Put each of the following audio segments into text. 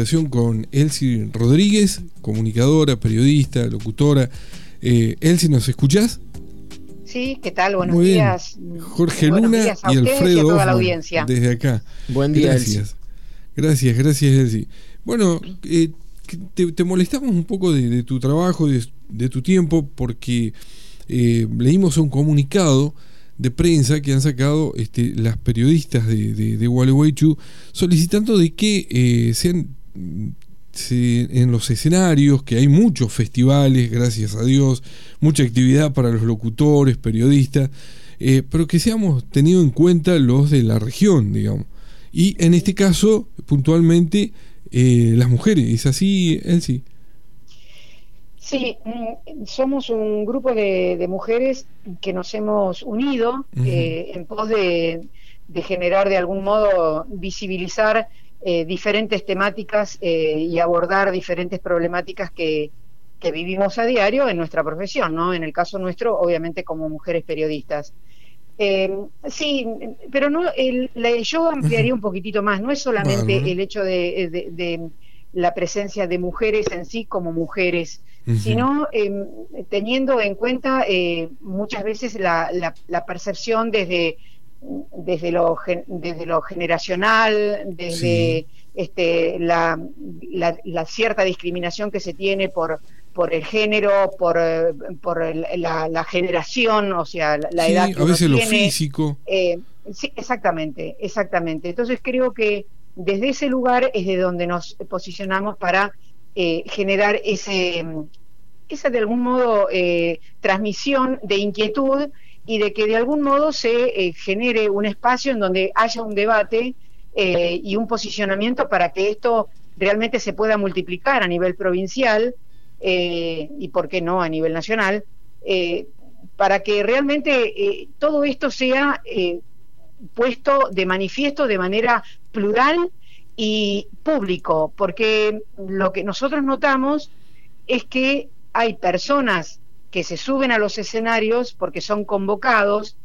comunicación con Elsie Rodríguez, comunicadora, periodista, locutora. Eh, Elsie, ¿nos escuchás? Sí, ¿qué tal? Buenos días. Jorge Luna y Alfredo y a la audiencia. desde acá. Buen día, gracias. Gracias, gracias, Elsie. Bueno, eh, te, molestamos un poco de, tu trabajo, de, tu tiempo, porque eh, leímos un comunicado de prensa que han sacado este, las periodistas de, de, de Gualeguaychú solicitando de que eh, sean en los escenarios, que hay muchos festivales, gracias a Dios, mucha actividad para los locutores, periodistas, eh, pero que seamos tenido en cuenta los de la región, digamos. Y en este caso, puntualmente, eh, las mujeres. ¿Es así, Elsie? Sí, mm, somos un grupo de, mujeres que nos hemos unido eh, en pos de, generar de algún modo visibilizar eh, diferentes temáticas y abordar diferentes problemáticas que, vivimos a diario en nuestra profesión, ¿no? En el caso nuestro, obviamente como mujeres periodistas. sí, pero no, yo ampliaría un poquitito más. No es solamente el hecho de, la presencia de mujeres en sí como mujeres, sino em, teniendo en cuenta eh, muchas veces la, la, percepción desde, desde, lo, desde lo generacional, desde este, la, la, cierta discriminación que se tiene por por el género, por, por la, generación, o sea, la, edad a veces lo físico. Eh, sí, exactamente, exactamente. Entonces creo que desde ese lugar es de donde nos posicionamos para eh, generar ese, esa de algún modo eh, transmisión de inquietud y de que de algún modo se eh, genere un espacio en donde haya un debate y un posicionamiento para que esto realmente se pueda multiplicar a nivel provincial y, por qué no, a nivel nacional, para que realmente todo esto sea puesto de manifiesto de manera plural y público, porque lo que nosotros notamos es que hay personas que se suben a los escenarios porque son convocados,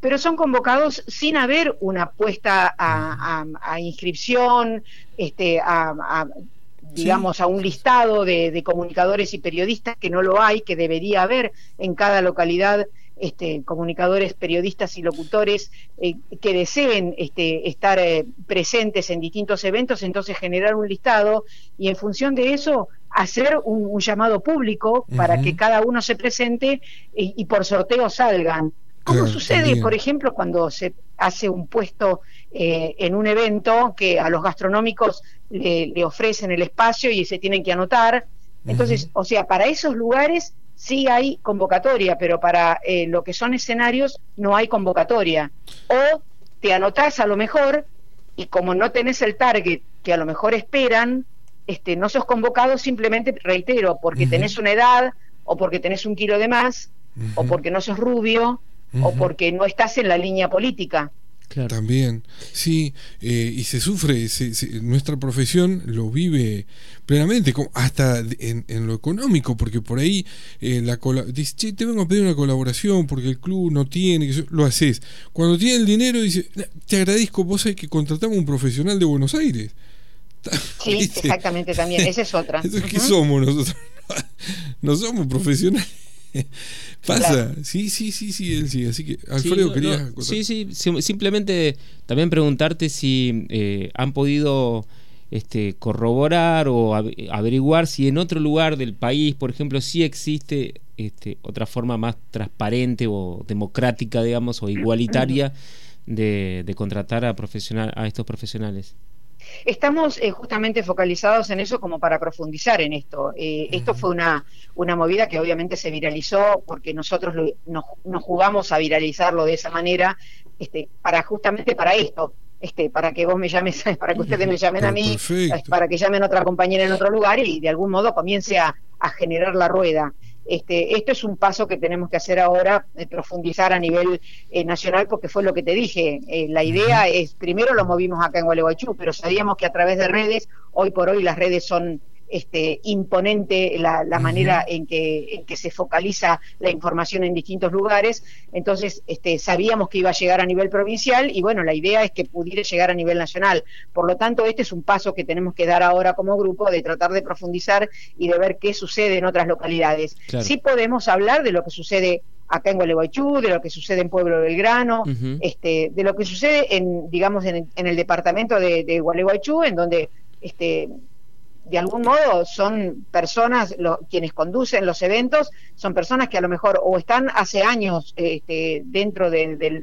pero son convocados sin haber una puesta a, inscripción, este, a, digamos, a un listado de, de, comunicadores y periodistas que no lo hay, que debería haber en cada localidad este, comunicadores, periodistas y locutores eh, que deseen este, estar eh, presentes en distintos eventos, entonces generar un listado y en función de eso hacer un, llamado público para que cada uno se presente y, por sorteo salgan. ¿Cómo sucede, por ejemplo, cuando se hace un puesto eh, en un evento que a los gastronómicos le, ofrecen el espacio y se tienen que anotar? Entonces, o sea, para esos lugares sí hay convocatoria, pero para eh, lo que son escenarios no hay convocatoria. O te anotás a lo mejor y como no tenés el target que a lo mejor esperan, este, no sos convocado simplemente, reitero, porque tenés una edad o porque tenés un kilo de más o porque no sos rubio o porque no estás en la línea política. También, sí, eh, y se sufre, nuestra profesión lo vive plenamente, hasta en, lo económico, porque por ahí eh, la dice, che, te vengo a pedir una colaboración porque el club no tiene, que lo haces. Cuando tiene el dinero dice, te agradezco, vos hay que contratamos un profesional de Buenos Aires. Sí, exactamente también, esa es otra. ¿Qué somos nosotros? no somos profesionales. Pasa, sí, sí, sí, sí, sí. Así que, Alfredo, quería. Sí, sí, simplemente también preguntarte si eh, han podido este, corroborar o averiguar si en otro lugar del país, por ejemplo, sí existe este, otra forma más transparente o democrática, digamos, o igualitaria de, de contratar a, profesional, a estos profesionales. Estamos eh, justamente focalizados en eso como para profundizar en esto. Eh, esto fue una, una movida que obviamente se viralizó porque nosotros nos, jugamos a viralizarlo de esa manera este, para justamente para esto. Este, para que vos me llames, para que ustedes me llamen a mí, para que llamen a otra compañera en otro lugar y de algún modo comience a generar la rueda. Este, esto es un paso que tenemos que hacer ahora, de profundizar a nivel eh, nacional, porque fue lo que te dije. Eh, la idea es, primero lo movimos acá en Gualeguaychú, pero sabíamos que a través de redes, hoy por hoy las redes son este, imponente la, manera en que, que, se focaliza la información en distintos lugares. Entonces, este, sabíamos que iba a llegar a nivel provincial y bueno, la idea es que pudiera llegar a nivel nacional. Por lo tanto, este es un paso que tenemos que dar ahora como grupo de tratar de profundizar y de ver qué sucede en otras localidades. Sí podemos hablar de lo que sucede acá en Gualeguaychú, de lo que sucede en Pueblo Belgrano, este, de lo que sucede en, digamos, en, el departamento de, de Gualeguaychú, en donde este, de algún modo son personas, quienes conducen los eventos, son personas que a lo mejor o están hace años este, dentro del,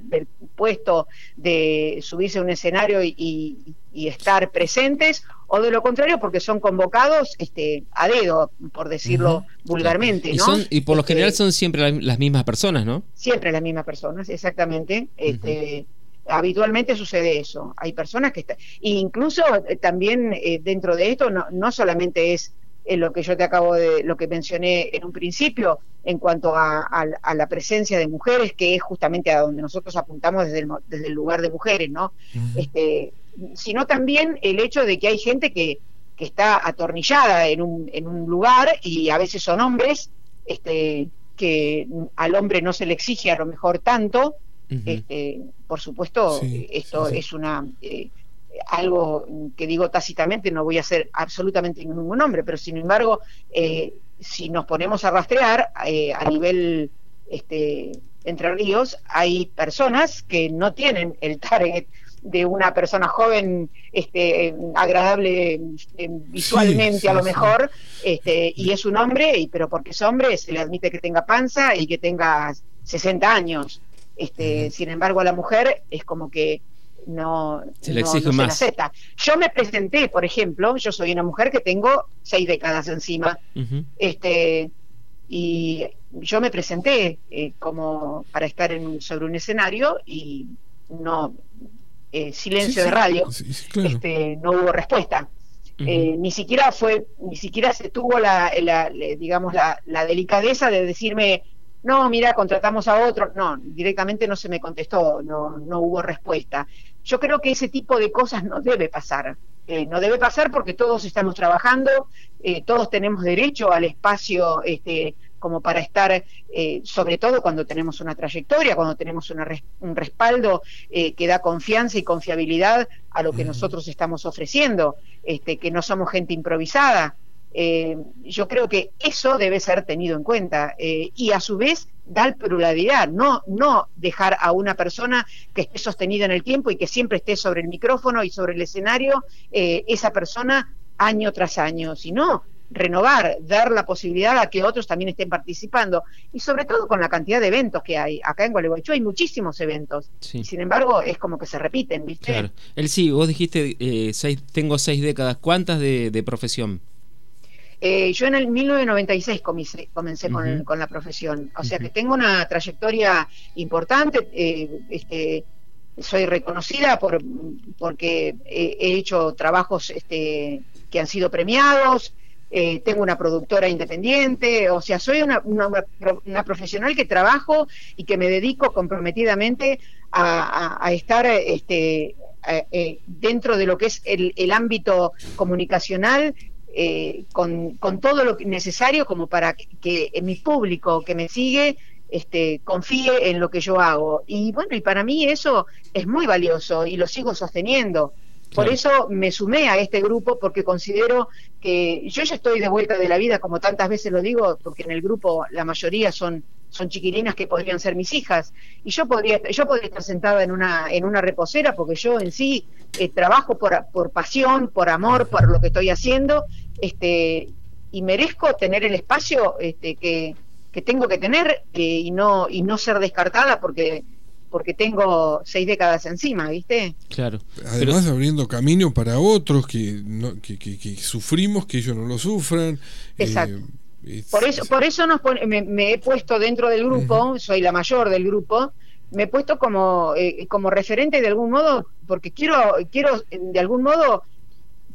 puesto de subirse a un escenario y, estar presentes, o de lo contrario porque son convocados este, a dedo, por decirlo vulgarmente. Y, y por lo este, general son siempre las mismas personas, ¿no? Siempre las mismas personas, exactamente. Este, habitualmente sucede eso. Hay personas que están, e incluso eh, también eh, dentro de esto no, no solamente es eh, lo que yo te acabo de, lo que mencioné en un principio en cuanto a, la presencia de mujeres, que es justamente a donde nosotros apuntamos desde el, desde el lugar de mujeres, ¿no? este, sino también el hecho de que hay gente que, que está atornillada en un, en un lugar y a veces son hombres, este, que al hombre no se le exige a lo mejor tanto, este, por supuesto, esto es una eh, algo que digo tácitamente, no voy a hacer absolutamente ningún nombre, pero sin embargo, eh, si nos ponemos a rastrear eh, a nivel este, Entre Ríos, hay personas que no tienen el target de una persona joven, este, agradable visualmente a lo mejor, este, y es un hombre, y, pero porque es hombre se le admite que tenga panza y que tenga 60 años. Este, Sin embargo, a la mujer es como que no se le exige más. acepta. Yo me presenté, por ejemplo, yo soy una mujer que tengo seis décadas encima, este y yo me presenté eh, como para estar en, sobre un escenario y no eh, silencio de radio, este, no hubo respuesta. Eh, ni siquiera fue, ni siquiera se tuvo la, la digamos la, la delicadeza de decirme no, mira, contratamos a otro. No, directamente no se me contestó, no, no hubo respuesta. Yo creo que ese tipo de cosas no debe pasar. Eh, no debe pasar porque todos estamos trabajando, eh, todos tenemos derecho al espacio este, como para estar, eh, sobre todo cuando tenemos una trayectoria, cuando tenemos un respaldo que da confianza y confiabilidad a lo que nosotros estamos ofreciendo, este, que no somos gente improvisada, eh, yo creo que eso debe ser tenido en cuenta eh, y a su vez dar pluralidad, no, no dejar a una persona que esté sostenida en el tiempo y que siempre esté sobre el micrófono y sobre el escenario eh, esa persona año tras año, sino renovar, dar la posibilidad a que otros también estén participando y sobre todo con la cantidad de eventos que hay. Acá en Gualeguaychú hay muchísimos eventos, sin embargo es como que se repiten, ¿viste? Claro. El sí, vos dijiste, seis, tengo seis décadas, ¿cuántas de profesión? Eh, yo en el 1996 comencé, con, la profesión, o sea que tengo una trayectoria importante, eh, este, soy reconocida por, porque he, hecho trabajos este, que han sido premiados, eh, tengo una productora independiente, o sea, soy una, una, profesional que trabajo y que me dedico comprometidamente a, estar este, dentro de lo que es el, el ámbito comunicacional eh, con, con, todo lo necesario como para que, mi público que me sigue este, confíe en lo que yo hago. Y bueno, y para mí eso es muy valioso y lo sigo sosteniendo. Por eso me sumé a este grupo porque considero que yo ya estoy de vuelta de la vida, como tantas veces lo digo, porque en el grupo la mayoría son son chiquilinas que podrían ser mis hijas y yo podría yo podría estar sentada en una en una reposera porque yo en sí eh, trabajo por, por pasión por amor por lo que estoy haciendo este y merezco tener el espacio este, que, que tengo que tener eh, y no y no ser descartada porque porque tengo seis décadas encima, ¿viste? Claro. Además abriendo camino para otros que, no, que, que, sufrimos, que ellos no lo sufran. Exacto. Eh, por eso, por eso nos me, he puesto dentro del grupo, soy la mayor del grupo, me he puesto como, eh, como referente de algún modo, porque quiero, quiero de algún modo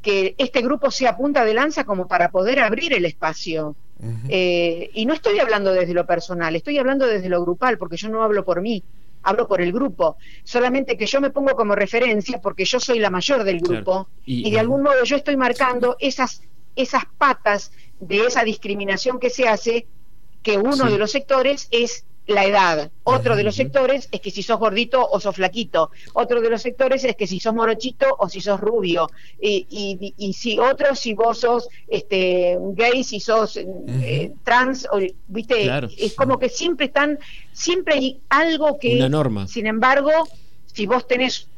que este grupo sea punta de lanza como para poder abrir el espacio. Eh, y no estoy hablando desde lo personal, estoy hablando desde lo grupal, porque yo no hablo por mí hablo por el grupo, solamente que yo me pongo como referencia porque yo soy la mayor del grupo y, de algún modo yo estoy marcando esas esas patas de esa discriminación que se hace, que uno de los sectores es la edad. Otro de los sectores es que si sos gordito o sos flaquito. Otro de los sectores es que si sos morochito o si sos rubio. Y, y, y si otro, si vos sos este, gay, si sos eh, trans, o, viste, es como que siempre están, siempre hay algo que... Una norma. Sin embargo, si vos tenés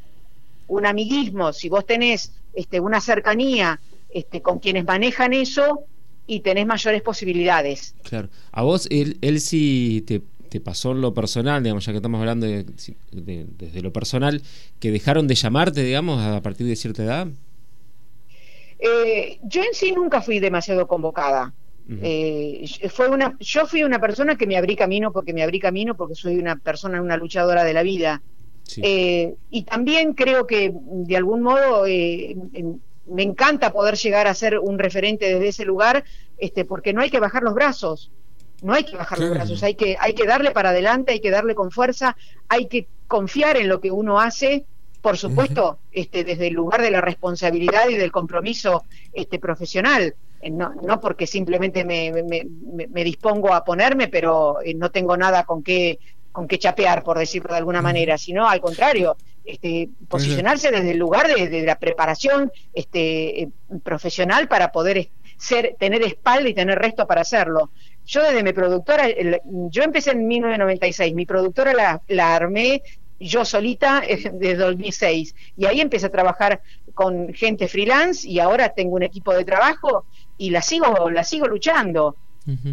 un amiguismo, si vos tenés este, una cercanía este, con quienes manejan eso, y tenés mayores posibilidades. Claro. A vos, él, él sí te te pasó en lo personal, digamos, ya que estamos hablando de, desde lo personal, que dejaron de llamarte, digamos, a partir de cierta edad? Eh, yo en sí nunca fui demasiado convocada. Eh, fue una, yo fui una persona que me abrí camino porque me abrí camino porque soy una persona, una luchadora de la vida. Eh, y también creo que de algún modo me encanta poder llegar a ser un referente desde ese lugar, este, porque no hay que bajar los brazos no hay que bajar los brazos, hay que, hay que darle para adelante, hay que darle con fuerza, hay que confiar en lo que uno hace, por supuesto, este, desde el lugar de la responsabilidad y del compromiso este, profesional. Eh, no, no porque simplemente me, me, dispongo a ponerme, pero eh, no tengo nada con qué, con qué chapear, por decirlo de alguna manera, sino al contrario, este, posicionarse desde el lugar de, la preparación este, eh, profesional para poder ser, tener espalda y tener resto para hacerlo. Yo desde mi productora, yo empecé en 1996, mi productora la, la armé yo solita desde 2006 y ahí empecé a trabajar con gente freelance y ahora tengo un equipo de trabajo y la sigo la sigo luchando.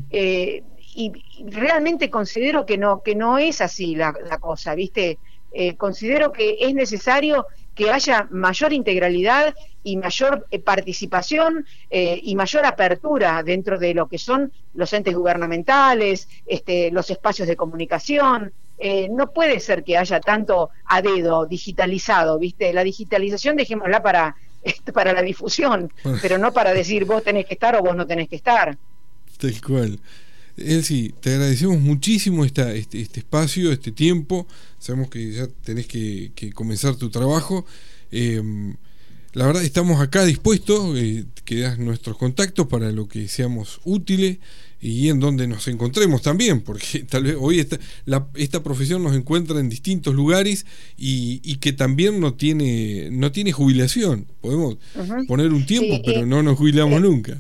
Eh, y, realmente considero que no que no es así la, la cosa viste eh, considero que es necesario que haya mayor integralidad y mayor eh, participación eh, y mayor apertura dentro de lo que son los entes gubernamentales, este, los espacios de comunicación. Eh, no puede ser que haya tanto a dedo digitalizado, ¿viste? La digitalización dejémosla para, para la difusión, pero no para decir vos tenés que estar o vos no tenés que estar. Tal cual. Elsie, te agradecemos muchísimo esta, este, este, espacio, este tiempo. Sabemos que ya tenés que, comenzar tu trabajo. Em, la verdad, estamos acá dispuestos, eh, que das nuestros contactos para lo que seamos útiles y en donde nos encontremos también, porque tal vez hoy esta, esta profesión nos encuentra en distintos lugares y, que también no tiene, no tiene jubilación. Podemos poner un tiempo, pero no nos jubilamos nunca.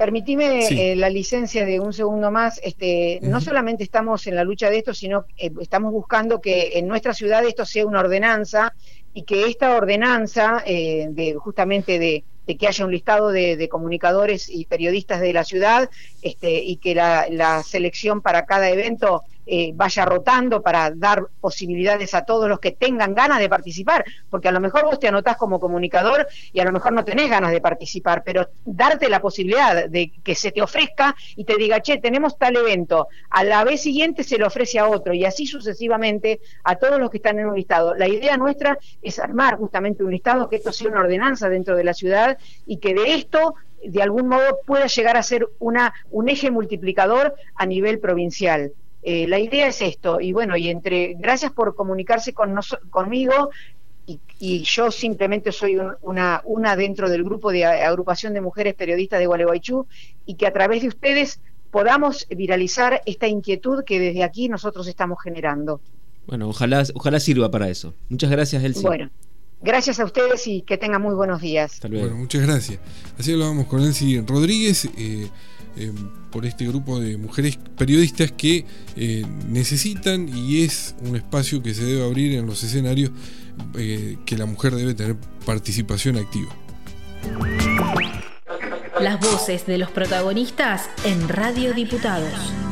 Permitime eh, la licencia de un segundo más. Este, No solamente estamos en la lucha de esto, sino eh, estamos buscando que en nuestra ciudad esto sea una ordenanza y que esta ordenanza, eh, de justamente de, que haya un listado de, comunicadores y periodistas de la ciudad este, y que la, la selección para cada evento eh, vaya rotando para dar posibilidades a todos los que tengan ganas de participar, porque a lo mejor vos te anotás como comunicador y a lo mejor no tenés ganas de participar, pero darte la posibilidad de que se te ofrezca y te diga, che, tenemos tal evento, a la vez siguiente se le ofrece a otro y así sucesivamente a todos los que están en un listado. La idea nuestra es armar justamente un listado, que esto sea una ordenanza dentro de la ciudad y que de esto de algún modo pueda llegar a ser una, un eje multiplicador a nivel provincial. Eh, la idea es esto, y bueno, y entre, gracias por comunicarse con conmigo, y, yo simplemente soy una, una dentro del grupo de agrupación de mujeres periodistas de Gualeguaychú, y que a través de ustedes podamos viralizar esta inquietud que desde aquí nosotros estamos generando. Bueno, ojalá, ojalá sirva para eso. Muchas gracias, Elsie. Bueno, gracias a ustedes y que tengan muy buenos días. Bueno, muchas gracias. Así hablábamos con Elsie Rodríguez. Eh, eh, por este grupo de mujeres periodistas que eh, necesitan y es un espacio que se debe abrir en los escenarios eh, que la mujer debe tener participación activa. Las voces de los protagonistas en Radio Diputados.